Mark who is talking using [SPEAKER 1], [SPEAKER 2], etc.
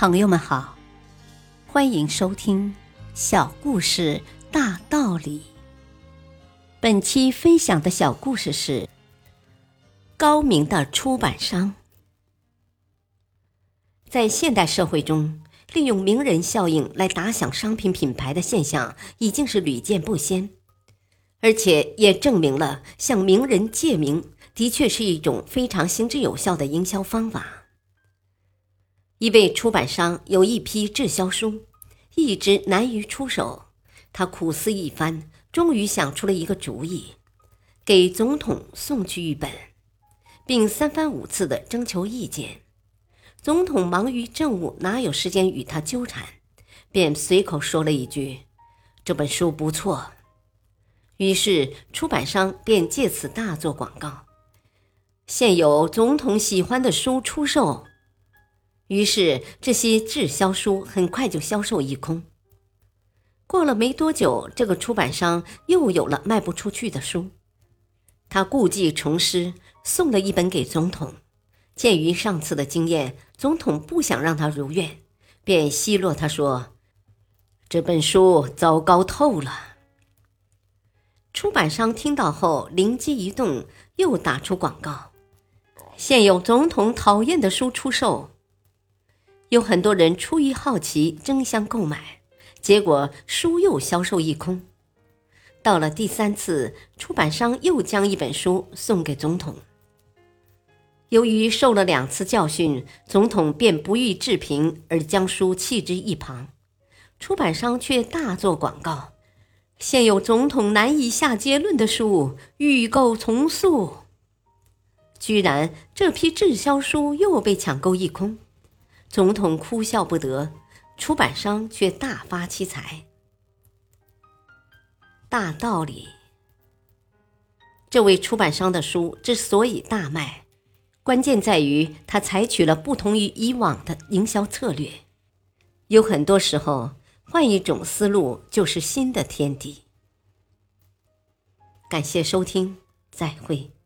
[SPEAKER 1] 朋友们好，欢迎收听《小故事大道理》。本期分享的小故事是：高明的出版商。在现代社会中，利用名人效应来打响商品品牌的现象已经是屡见不鲜，而且也证明了向名人借名的确是一种非常行之有效的营销方法。一位出版商有一批滞销书，一直难于出手。他苦思一番，终于想出了一个主意，给总统送去一本，并三番五次的征求意见。总统忙于政务，哪有时间与他纠缠？便随口说了一句：“这本书不错。”于是出版商便借此大做广告：“现有总统喜欢的书出售。”于是，这些滞销书很快就销售一空。过了没多久，这个出版商又有了卖不出去的书，他故技重施，送了一本给总统。鉴于上次的经验，总统不想让他如愿，便奚落他说：“这本书糟糕透了。”出版商听到后灵机一动，又打出广告：“现有总统讨厌的书出售。”有很多人出于好奇争相购买，结果书又销售一空。到了第三次，出版商又将一本书送给总统。由于受了两次教训，总统便不予置评，而将书弃之一旁。出版商却大做广告：现有总统难以下结论的书，预购从速。居然这批滞销书又被抢购一空。总统哭笑不得，出版商却大发其财。大道理，这位出版商的书之所以大卖，关键在于他采取了不同于以往的营销策略。有很多时候，换一种思路就是新的天地。感谢收听，再会。